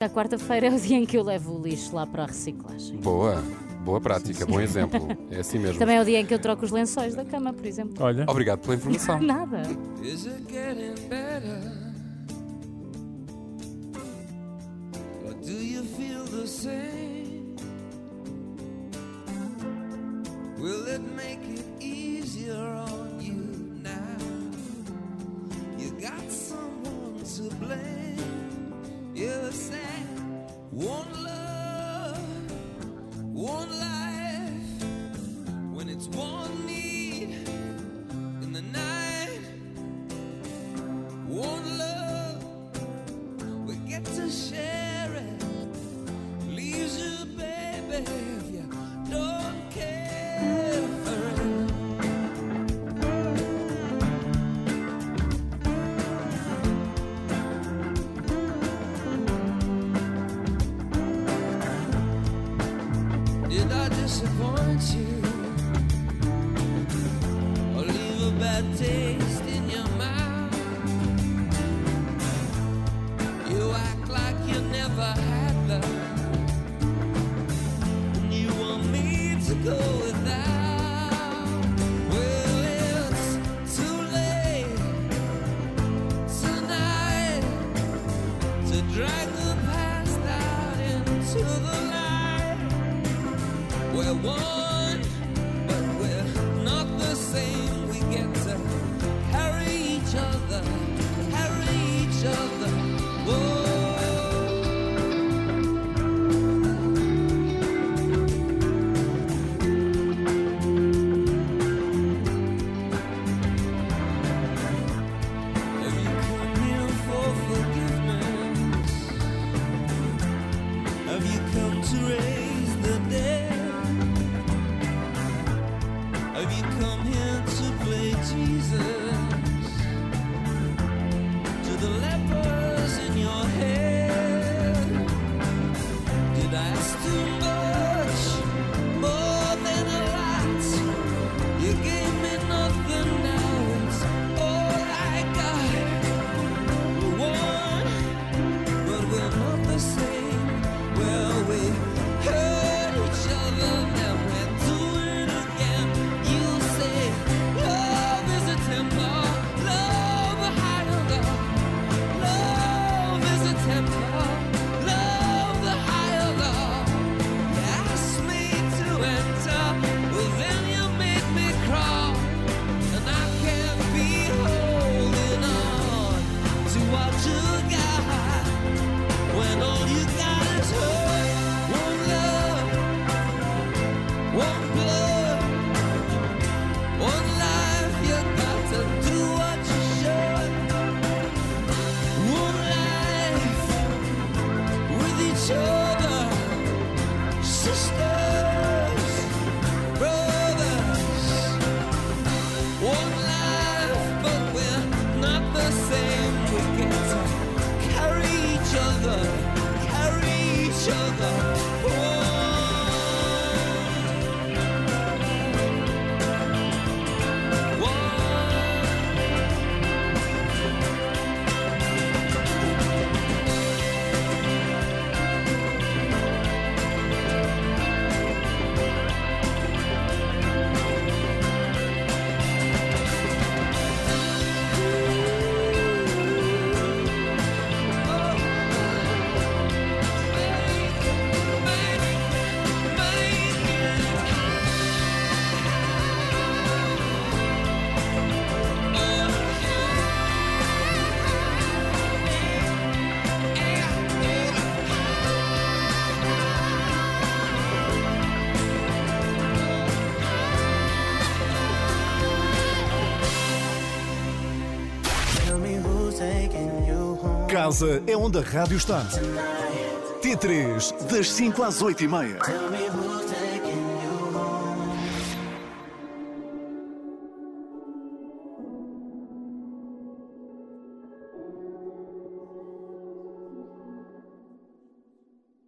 A quarta-feira é o dia em que eu levo o lixo lá para a reciclagem. Boa, boa prática, bom exemplo. É assim mesmo. Também é o dia em que eu troco os lençóis da cama, por exemplo. Olha. Obrigado pela informação. Nada. Is it getting better? Or do you feel the same? Will it make it easier on you now? You got someone to blame. You have one love, one life. over. casa é onde a rádio está. T3, das 5 às 8 e meia.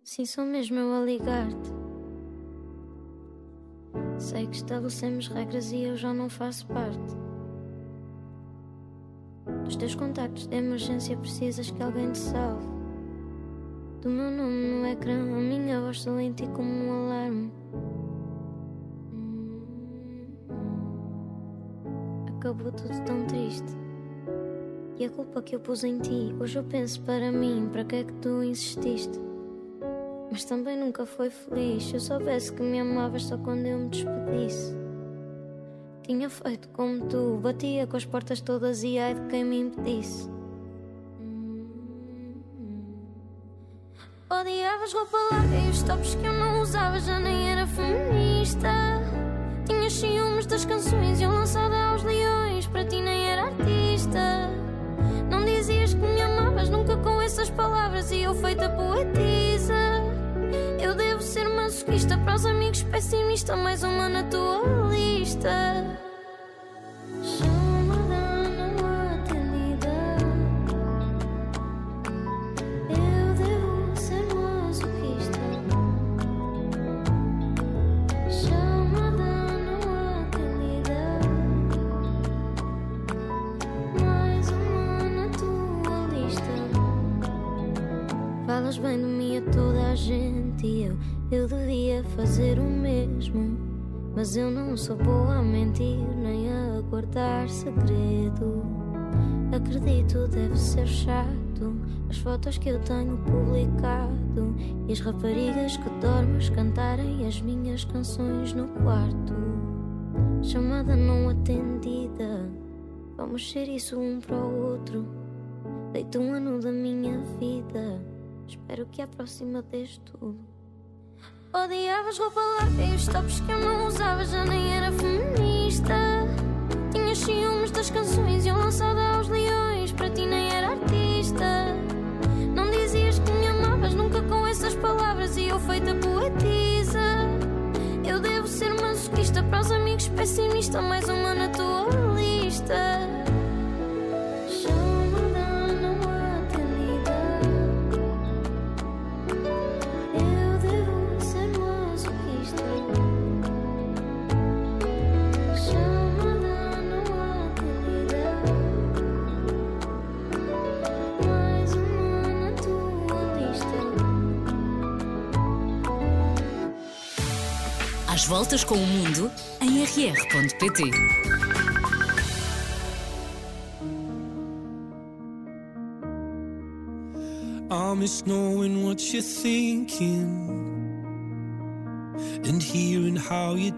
Sim, sou mesmo eu a ligar-te. Sei que estabelecemos regras e eu já não faço parte. Os teus contactos de emergência precisas que alguém te salve. Do meu nome no ecrã, a minha voz silente como um alarme. Acabou tudo tão triste. E a culpa que eu pus em ti, hoje eu penso para mim, para que é que tu insististe? Mas também nunca foi feliz. Se eu soubesse que me amavas só quando eu me despedisse. Tinha feito como tu, batia com as portas todas e ai de quem me impedisse. Odiavas roupa larga e os tops que eu não usava já nem era feminista. Tinhas ciúmes das canções e eu lançada aos leões, para ti nem era artista. Não dizias que me amavas nunca com essas palavras e eu feita poetisa. Ser masoquista para os amigos pessimista, mais uma na tua lista. Bem de mim a toda a gente e eu, eu devia fazer o mesmo. Mas eu não sou boa a mentir nem a guardar segredo. Acredito, deve ser chato as fotos que eu tenho publicado e as raparigas que dormes cantarem as minhas canções no quarto. Chamada não atendida, vamos ser isso um para o outro. Deito um ano da minha vida, espero que a próxima dês tudo. Odiavas roupa os tops que eu não usava já nem era feminista. Tinhas ciúmes das canções e eu lançada aos leões, para ti nem era artista. Não dizias que me amavas nunca com essas palavras e eu feita poetisa. Eu devo ser masoquista para os amigos pessimista, mais uma na tua lista. Às voltas com o mundo em rr.pt. I miss knowing what you're thinking and hearing how your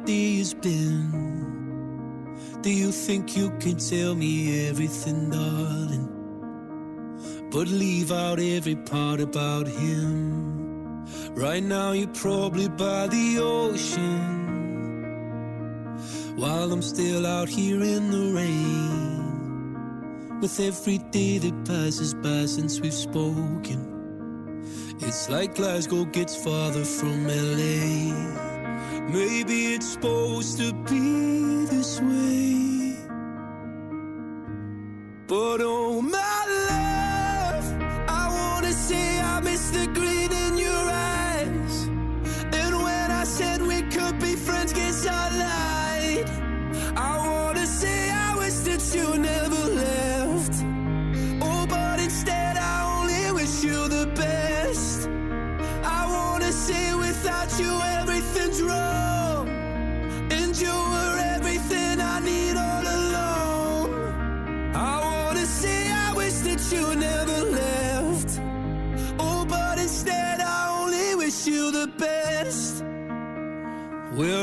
been. Do you think you can tell me everything, darling? But leave out every part about him. Right now, you're probably by the ocean while I'm still out here in the rain. With every day that passes by since we've spoken, it's like Glasgow gets farther from LA. Maybe it's supposed to be this way. But oh my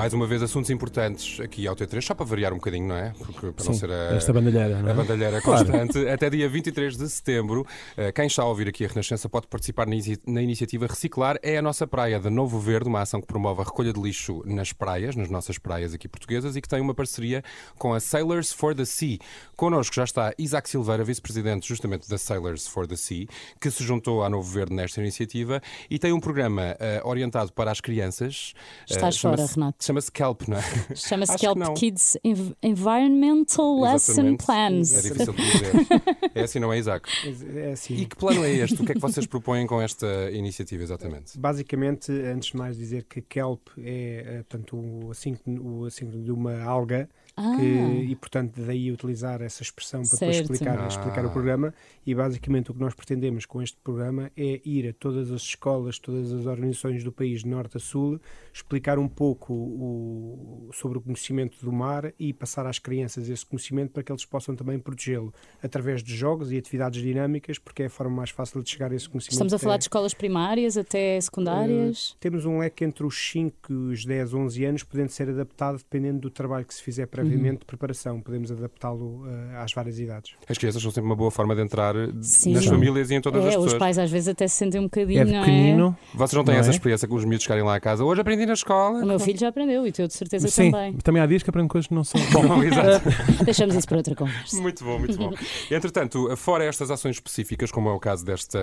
Mais uma vez, assuntos importantes aqui ao T3, só para variar um bocadinho, não é? Porque, para não Sim, ser a, esta bandalheira, não é? a bandalheira Claro. constante. Até dia 23 de setembro, eh, quem está a ouvir aqui a Renascença pode participar na inici- na iniciativa Reciclar. É a nossa praia de Novo Verde, uma ação que promove a recolha de lixo nas praias, nas nossas praias aqui portuguesas, e que tem uma parceria com a Sailors for the Sea. Connosco já está Isaac Silveira, vice-presidente justamente da Sailors for the Sea, que se juntou à Novo Verde nesta iniciativa e tem um programa eh, orientado para as crianças. Eh, Estás fora, chama-se- Renato. Chama-se Kelp, não é? Chama-se Kelp não. Kids Env- Environmental Lesson Exatamente. Plans. É difícil de dizer. É assim, não é, Isaac? É assim. E que plano é este? O que é que vocês propõem com esta iniciativa, exatamente? Basicamente, antes de mais dizer que kelp é, eh, portanto, o assíncrono, o assíncrono de uma alga Ah. que, e, portanto, daí utilizar essa expressão para depois explicar, Ah. explicar o programa. E, basicamente, o que nós pretendemos com este programa é ir a todas as escolas, todas as organizações do país, de norte a sul, explicar um pouco o, sobre o conhecimento do mar e passar às crianças esse conhecimento para que eles possam também protegê-lo através de jogos e atividades dinâmicas, porque é a forma mais fácil de chegar a esse conhecimento. Estamos a falar de escolas primárias até secundárias. Uh, temos um leque entre os 5 e os 10, 11 anos, podendo ser adaptado dependendo do trabalho que se fizer previamente de preparação. Podemos adaptá-lo uh, às várias idades. As crianças são sempre uma boa forma de entrar Sim. nas famílias e em todas é, as os pessoas. pais às vezes até se sentem um bocadinho, É não pequenino. Vocês não têm Não essa é? experiência com os miúdos chegarem lá a casa? Hoje aprendi na escola. O meu filho já aprendeu e tu de certeza Sim, também. também há dias que aprendo coisas que não são. Bom, exato. Deixamos isso para outra conversa. Muito bom, muito bom. Entretanto, fora estas ações específicas, como é o caso desta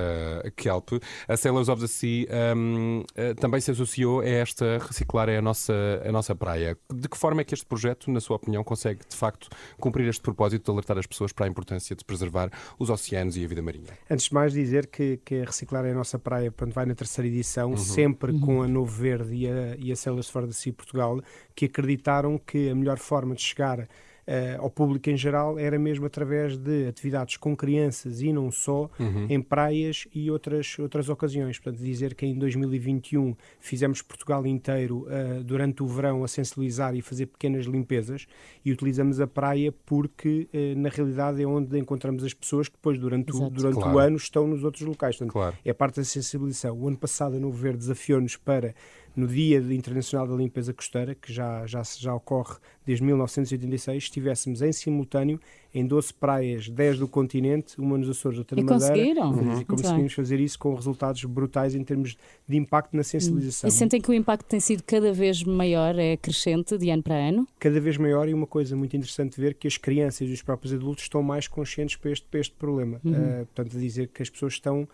Kelp, a Sailors of the Sea hum, eh, também se associou a esta reciclar é a nossa, a nossa praia. De que forma é que este projeto, na sua opinião, consegue de facto cumprir este propósito de alertar as pessoas para a importância de preservar os oceanos e a vida marinha? Antes de mais dizer que, que a Reciclar é a nossa praia, portanto, vai na terceira edição, sempre com a Novo Verde e a, e a Sailors for the Sea Portugal, que acreditaram que a melhor forma de chegar eh, ao público em geral era mesmo através de atividades com crianças e não só, em praias e outras, outras ocasiões. Portanto, dizer que em 2021 fizemos Portugal inteiro eh, durante o verão a sensibilizar e fazer pequenas limpezas e utilizamos a praia porque, eh, na realidade, é onde encontramos as pessoas que depois, durante, o, durante Claro. o ano, estão nos outros locais. Portanto, Claro. é parte da sensibilização. O ano passado a Novo Verde desafiou-nos para, no Dia Internacional da Limpeza Costeira, que já, já, já ocorre desde 1986, estivéssemos em simultâneo em 12 praias, 10 do continente, uma nos Açores, outra E na Madeira. conseguiram? E Uhum. Muito conseguimos fazer isso com resultados brutais em termos de impacto na sensibilização. E sentem que o impacto tem sido cada vez maior, é crescente de ano para ano? cada vez maior e uma coisa muito interessante ver que as crianças e os próprios adultos estão mais conscientes para este, para este problema. Uh, portanto, dizer que as pessoas estão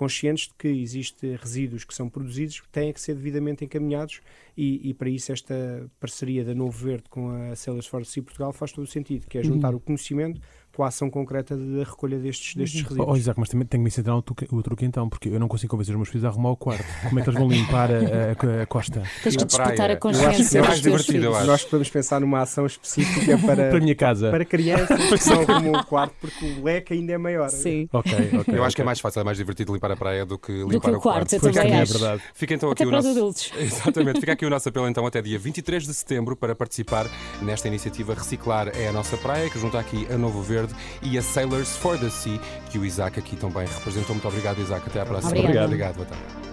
conscientes de que existem resíduos que são produzidos que têm que ser devidamente encaminhados e, e para isso esta parceria da Novo Verde com a Sailors for the Sea Portugal faz todo o sentido, que é juntar o conhecimento com a ação concreta da recolha destes, destes resíduos. Oh, Isaac, mas também tenho que me incentivar o truque, o truque então, porque eu não consigo convencer os meus filhos a arrumar o quarto. Como é que eles vão limpar a, a- a costa? Tens que praia. a Eu acho consciência é teus divertido, eu acho. Nós podemos pensar numa ação específica para, Para a minha casa. para crianças que não arrumam o quarto porque o leque ainda é maior. Sim. Ok, ok. Eu acho que é mais fácil, é mais divertido limpar a praia do que Do limpar que o quarto, eu Pois também é, acho. verdade. Fica então Até aqui o nosso... adultos. Exatamente, fica aqui o nosso apelo então até dia 23 de setembro para participar nesta iniciativa Reciclar é a Nossa Praia, que junta aqui a Novo Verde e a Sailors for the Sea, que o Isaac aqui também representou. Muito obrigado, Isaac. Até à próxima. Obrigada. Obrigado, boa tarde.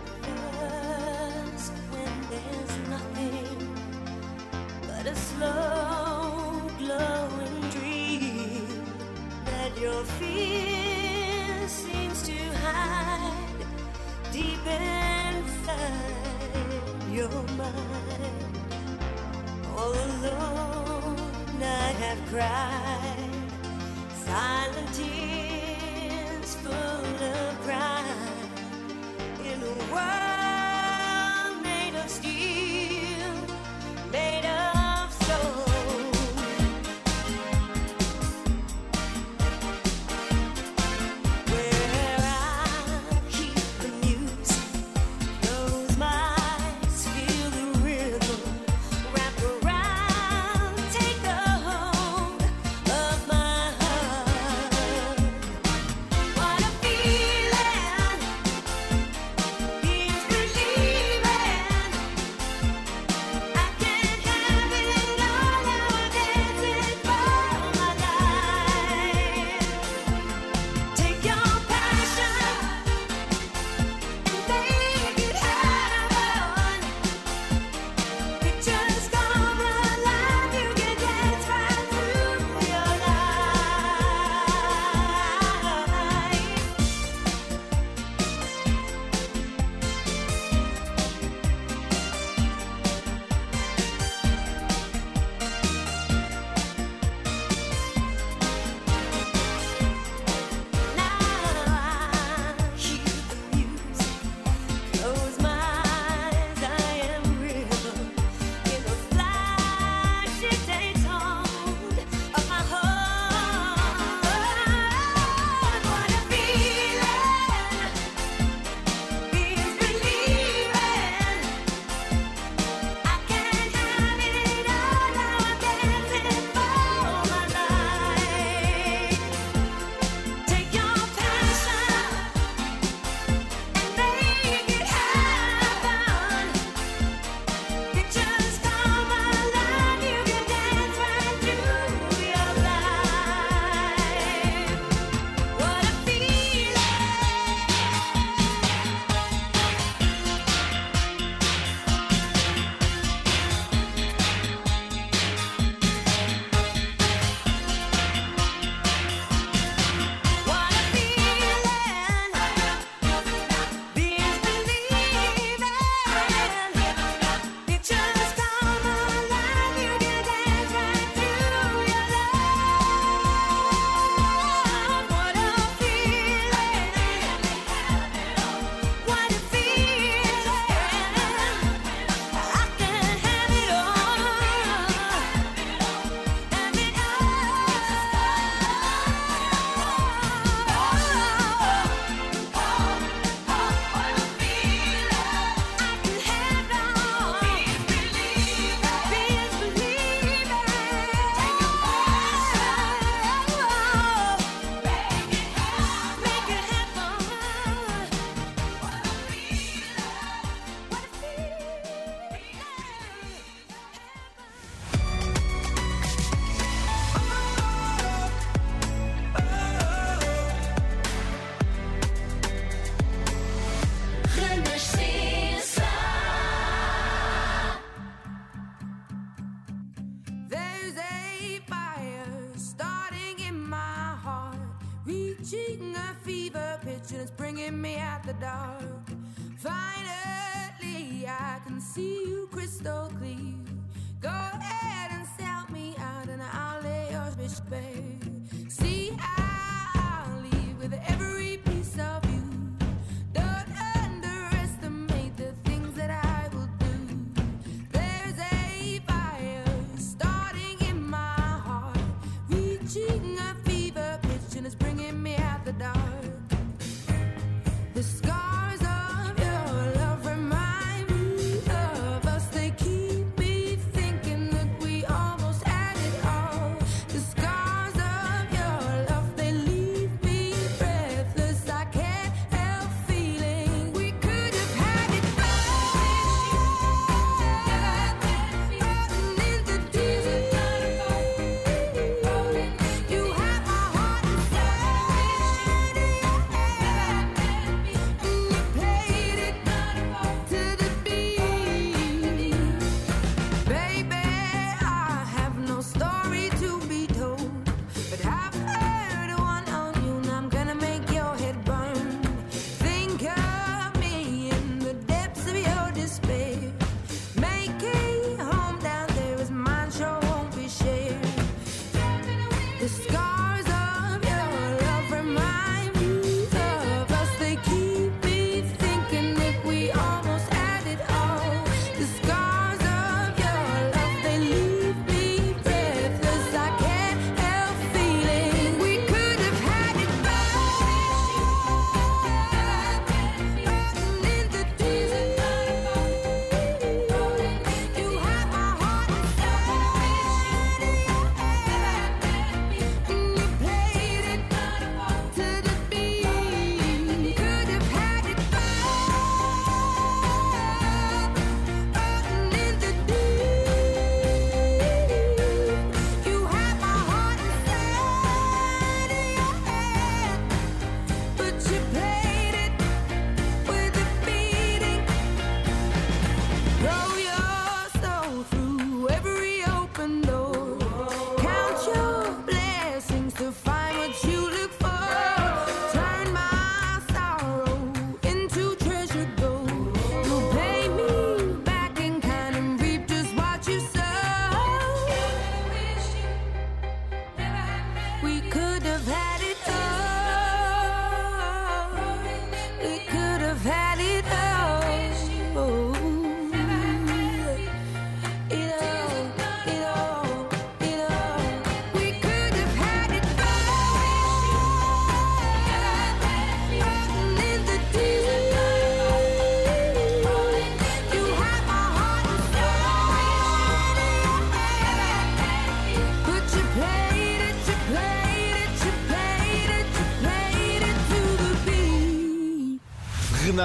All alone, I have cried silent tears full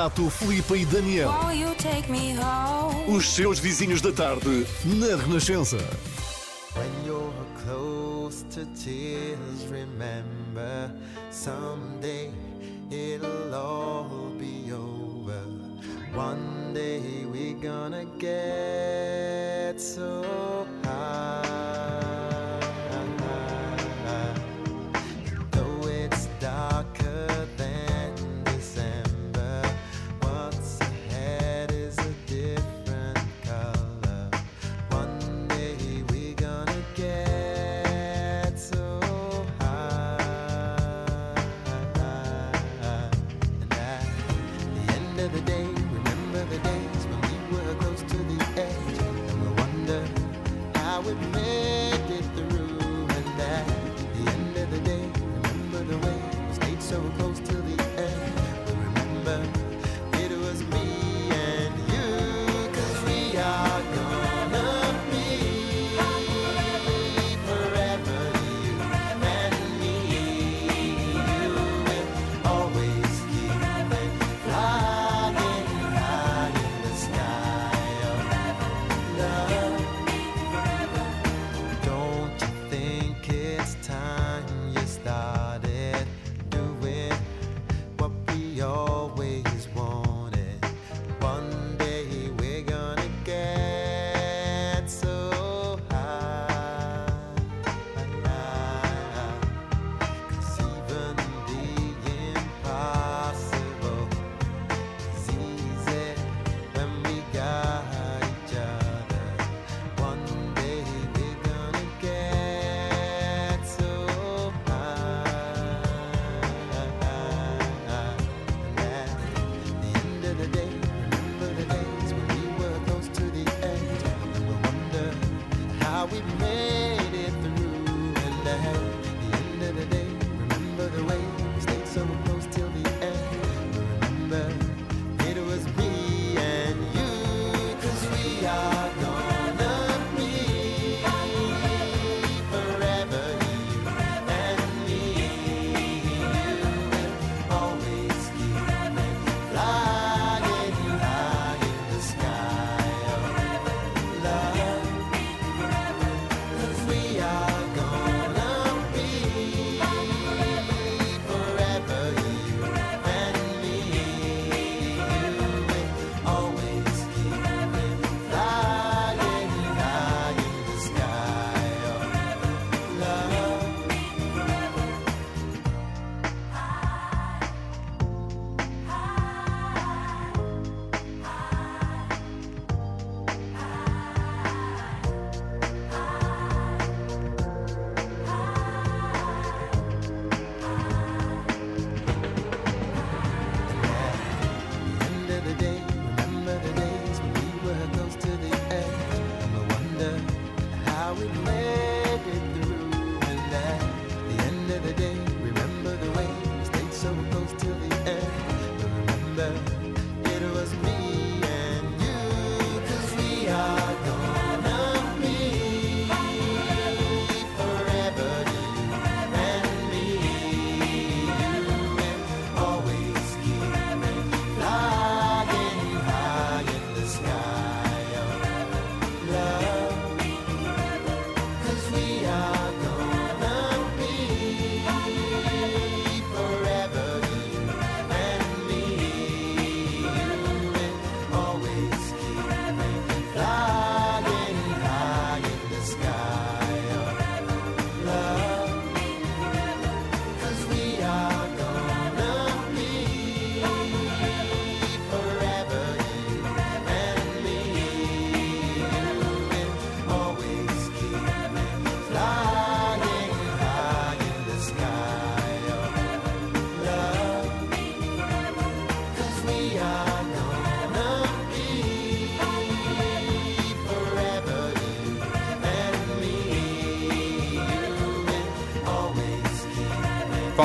Renato, e Daniel. Os seus vizinhos da tarde, na Renascença.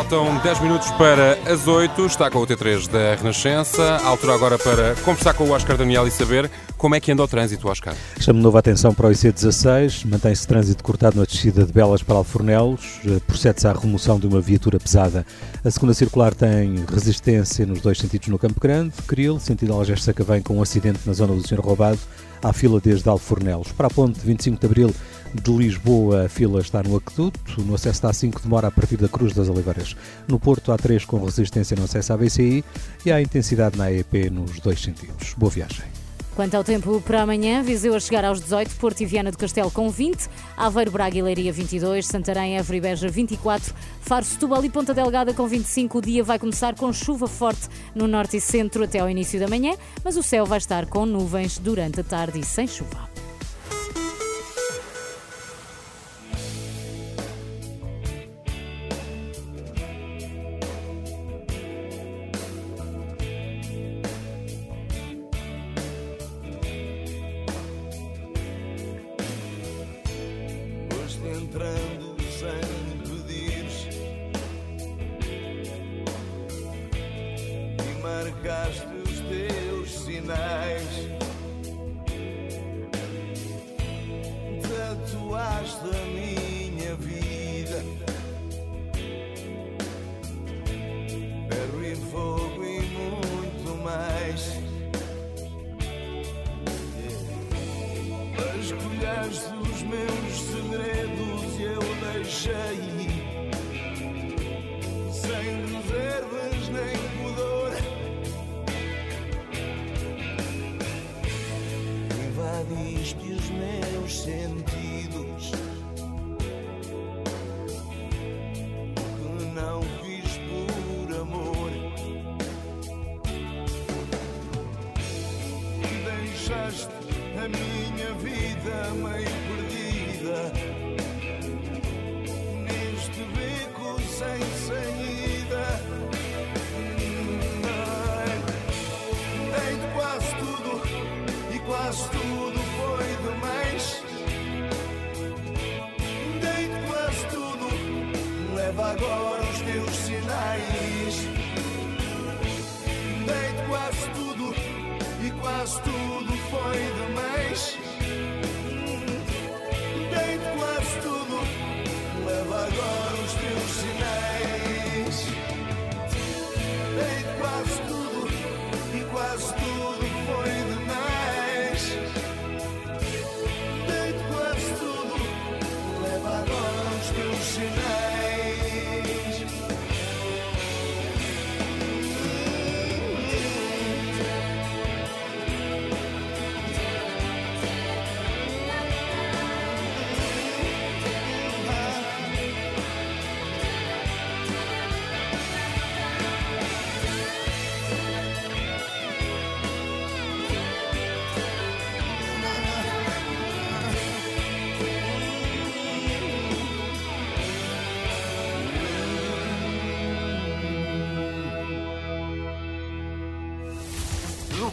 Faltam 10 minutos para as 8. Está com o T3 da Renascença. A altura agora para conversar com o Oscar Daniel e saber como é que anda o trânsito, Oscar. Chamo de novo a atenção para o IC16. Mantém-se trânsito cortado na descida de Belas para Alfornelos. Eh, Procede-se à remoção de uma viatura pesada. A segunda circular tem resistência nos dois sentidos no Campo Grande. Cril, sentido Algés Sacavém, com um acidente na zona do Senhor Roubado. Há fila desde Alfornelos. Para a ponte 25 de Abril de Lisboa, a fila está no Aqueduto. No acesso da A5 demora a partir da Cruz das Oliveiras. No Porto, há 3 com resistência no acesso à BCI e há intensidade na AEP nos dois sentidos. Boa viagem. Quanto ao tempo para amanhã, Viseu a chegar aos 18, Porto e Viana do Castelo com 20, Aveiro, Braga e Leiria 22, Santarém, Évora e Beja 24, Faro, Setúbal e Ponta Delgada com 25. O dia vai começar com chuva forte no norte e centro até ao início da manhã, mas o céu vai estar com nuvens durante a tarde e sem chuva. Meio perdida neste beco sem saída. Ai, Dei-te quase tudo e quase tudo foi demais. Dei-te quase tudo, leva agora os teus sinais. Dei-te quase tudo e quase tudo foi demais.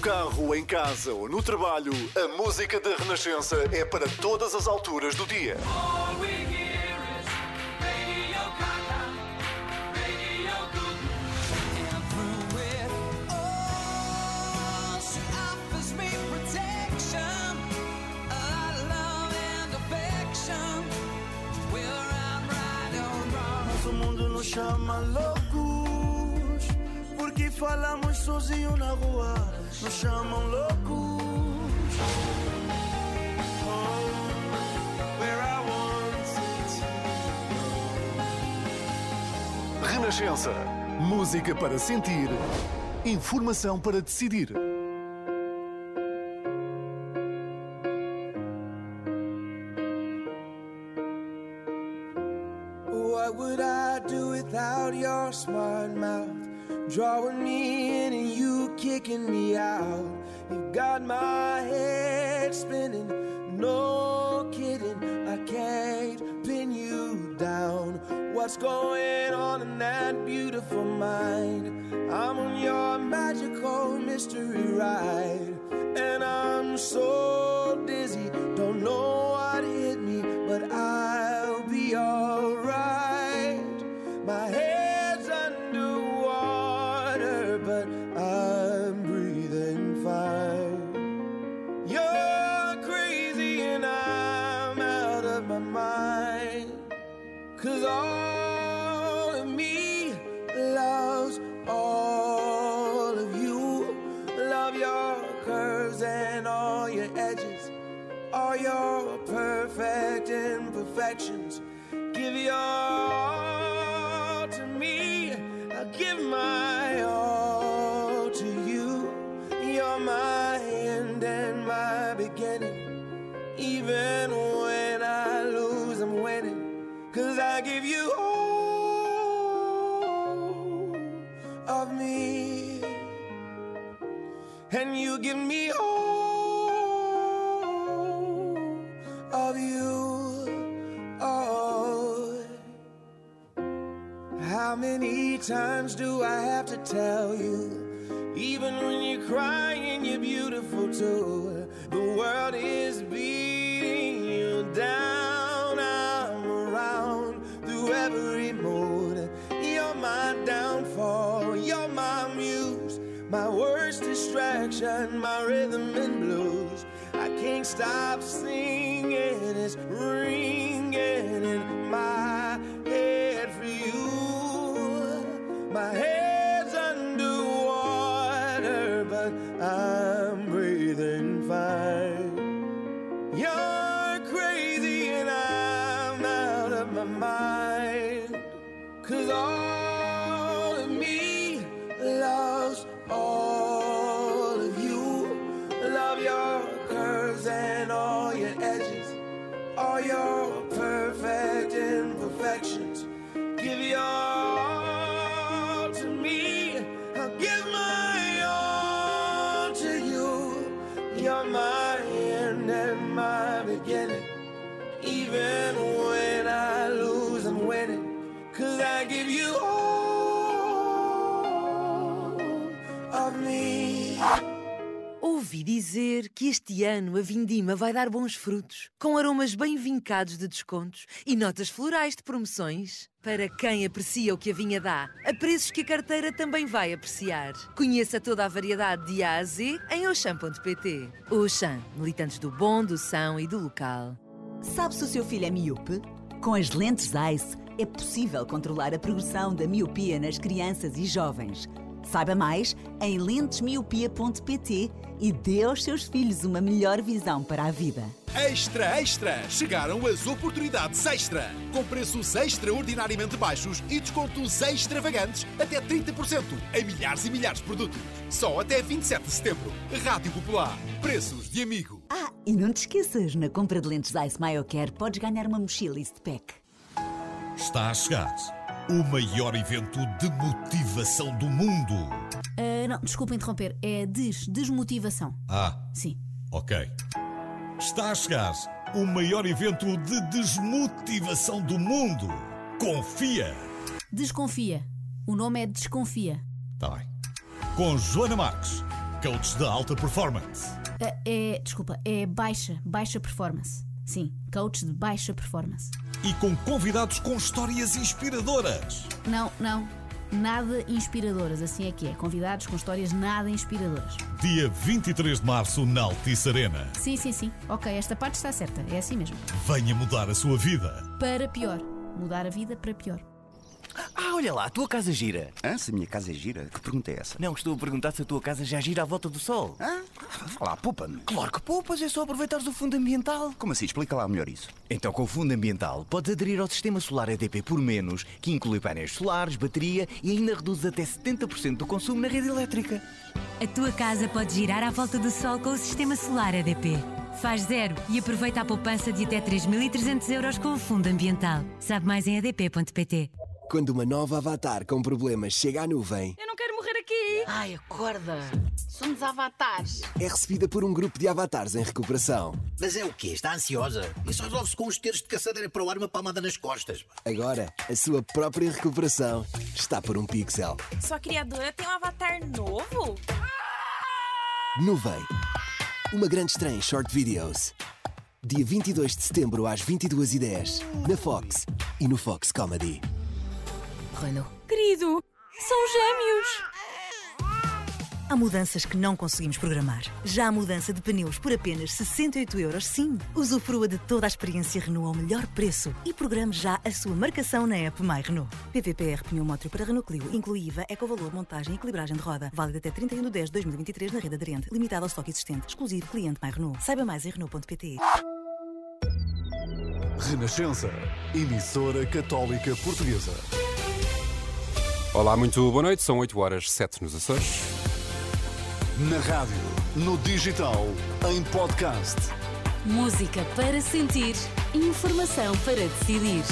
Carro, em casa ou no trabalho, a música da Renascença é para todas as alturas do dia. Chama loucos Porque falamos sozinho na rua Nos chamam loucos Oh, where I want it Renascença. Música para sentir. Informação para decidir. What would I do without your smart mouth? Drawing me in and you kicking me You've got my head spinning, no kidding. I can't pin you down. What's going on in that beautiful mind? I'm on your magical mystery ride, and I'm so you give me all of you. Oh. How many times do I have to tell you? Even when you're crying, you're beautiful too. The world is beating you down. Distraction, my rhythm and blues. I can't stop singing. It's ringing Even when I lose, I'm winning. Cause I give you all Ouvi dizer que este ano a Vindima vai dar bons frutos, com aromas bem vincados de descontos e notas florais de promoções. Para quem aprecia o que a vinha dá, a preços que a carteira também vai apreciar. Conheça toda a variedade de A a Z em Auchan.pt. Auchan, militantes do bom, do são e do local. Sabe se o seu filho é míope? Com as lentes ICE é possível controlar a progressão da miopia nas crianças e jovens. Saiba mais em lentesmiopia.pt e dê aos seus filhos uma melhor visão para a vida. Extra, extra! Chegaram as oportunidades extra! Com preços extraordinariamente baixos e descontos extravagantes até 30% em milhares e milhares de produtos. Só até 27 de setembro. Rádio Popular. Preços de amigo. Ah, e não te esqueças, na compra de lentes Ice MyoCare podes ganhar uma mochila East Pack. Está a chegar o maior evento de motivação do mundo. Ah, não, desculpa interromper. É des, desmotivação. Ah, Sim. ok. Está a chegar o maior evento de desmotivação do mundo. Confia! Desconfia. O nome é Desconfia. Tá bem. Com Joana Marques, coach de alta performance. Ah, é, desculpa, é baixa, baixa performance. Sim, coach de baixa performance. E com convidados com histórias inspiradoras. Não, não, nada inspiradoras, assim é que é. Convidados com histórias nada inspiradoras. Dia 23 de março na Altice Arena. Sim, sim, sim. Ok, esta parte está certa, é assim mesmo. Venha mudar a sua vida. Para pior. Mudar a vida para pior. Ah, olha lá, a tua casa gira. Hã? Se a minha casa é gira? Que pergunta é essa? Não, estou a perguntar se a tua casa já gira à volta do sol. Hã? Vá lá, poupa-me. Claro que poupas, é só aproveitares o fundo ambiental. Como assim? Explica lá melhor isso. Então, com o fundo ambiental, podes aderir ao sistema solar EDP por menos, que inclui painéis solares, bateria e ainda reduz até 70% do consumo na rede elétrica. A tua casa pode girar à volta do sol com o sistema solar EDP. Faz zero e aproveita a poupança de até 3.300 euros com o fundo ambiental. Sabe mais em adp.pt. Quando uma nova avatar com problemas chega à nuvem, Eu não quero morrer aqui. Ai, acorda. Somos avatares. é recebida por um grupo de avatares em recuperação. Mas é o quê? Está ansiosa? E só resolve-se com os terços de caçadeira para o ar uma palmada nas costas. Agora, a sua própria recuperação está por um pixel. Sua criadora tem um avatar novo? Nuvem. Uma grande estreia em short videos. Dia 22 de setembro às 22h10, na Fox e no Fox Comedy. Renault. Querido, são gêmeos. Há mudanças que não conseguimos programar. Já há mudança de pneus por apenas 68 euros, sim. Usufrua de toda a experiência Renault ao melhor preço e programe já a sua marcação na app My Renault. PVPR Pneu Mótrio para Renault Clio, inclui IVA, ecovalor, montagem e equilibragem de roda. Válido até 31 de 10 de 2023 na rede aderente. Limitado ao estoque existente. Exclusivo cliente My Renault. Saiba mais em Renault.pt. Renascença, emissora católica portuguesa. Olá, muito boa noite. São 8 horas 7 nos Açores. Na rádio, no digital, em podcast. Música para sentir, informação para decidir.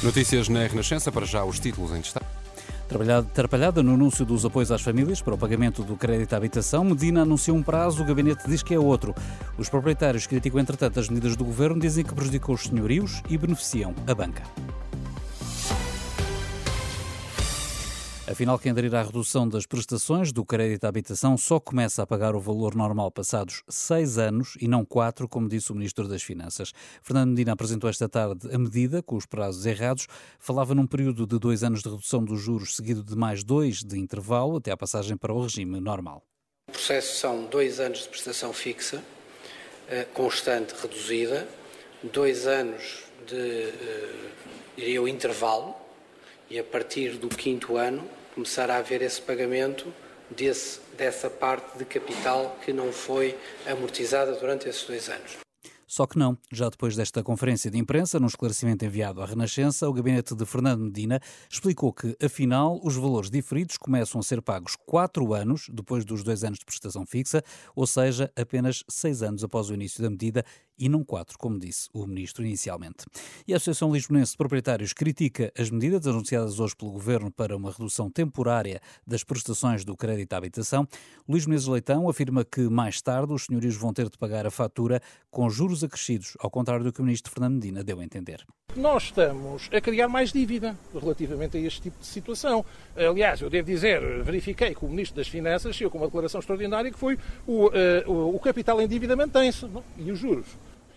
Notícias na Renascença, para já os títulos em destaque. Trabalhada, atrapalhada no anúncio dos apoios às famílias para o pagamento do crédito à habitação, Medina anunciou um prazo, o gabinete diz que é outro. Os proprietários criticam, entretanto, as medidas do governo, dizem que prejudicou os senhorios e beneficiam a banca. Afinal, quem aderir à redução das prestações do crédito à habitação só começa a pagar o valor normal passados seis anos e não quatro, como disse o Ministro das Finanças. Fernando Medina apresentou esta tarde a medida, com os prazos errados. Falava num período de dois anos de redução dos juros, seguido de mais dois de intervalo, até a passagem para o regime normal. O processo são dois anos de prestação fixa, eh, constante, reduzida, dois anos de, eh, diria, o intervalo, e a partir do quinto ano começar a haver esse pagamento desse, dessa parte de capital que não foi amortizada durante esses dois anos. Só que não. Já depois desta conferência de imprensa, num esclarecimento enviado à Renascença, o gabinete de Fernando Medina explicou que, afinal, os valores diferidos começam a ser pagos quatro anos depois dos dois anos de prestação fixa, ou seja, apenas seis anos após o início da medida e não quatro, como disse o ministro inicialmente. E a Associação Lisbonense de Proprietários critica as medidas anunciadas hoje pelo governo para uma redução temporária das prestações do crédito à habitação. Luís Menezes Leitão afirma que mais tarde os senhorios vão ter de pagar a fatura com juros acrescidos, ao contrário do que o ministro Fernando Medina deu a entender. Nós estamos a criar mais dívida relativamente a este tipo de situação. Aliás, eu devo dizer, verifiquei com o Ministro das Finanças, eu com uma declaração extraordinária, que foi o, uh, o capital em dívida mantém-se e os juros.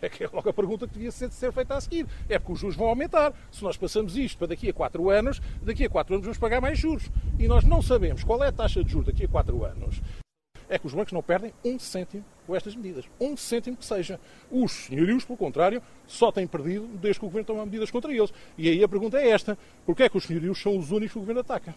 É que é logo a pergunta que devia ser, ser feita a seguir. É porque os juros vão aumentar. Se nós passamos isto para daqui a 4 anos, daqui a 4 anos vamos pagar mais juros. E nós não sabemos qual é a taxa de juros daqui a 4 anos. É que os bancos não perdem um cêntimo com estas medidas. Um cêntimo que seja. Os senhorios, pelo contrário, só têm perdido desde que o Governo toma medidas contra eles. E aí a pergunta é esta. Porquê é que os senhorios são os únicos que o Governo ataca?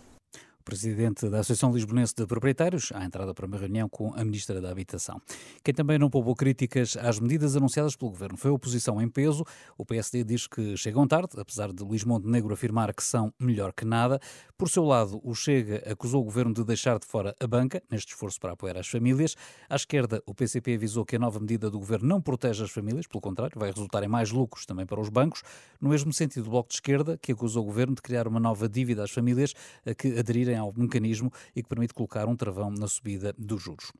Presidente da Associação Lisbonense de Proprietários, à entrada para uma reunião com a Ministra da Habitação. Quem também não poupou críticas às medidas anunciadas pelo Governo foi a oposição em peso. O PSD diz que chegam tarde, apesar de Luís Montenegro afirmar que são melhor que nada. Por seu lado, o Chega acusou o Governo de deixar de fora a banca, neste esforço para apoiar as famílias. À esquerda, o PCP avisou que a nova medida do Governo não protege as famílias, pelo contrário, vai resultar em mais lucros também para os bancos. No mesmo sentido, o Bloco de Esquerda, que acusou o Governo de criar uma nova dívida às famílias que aderirem ao mecanismo e que permite colocar um travão na subida dos juros.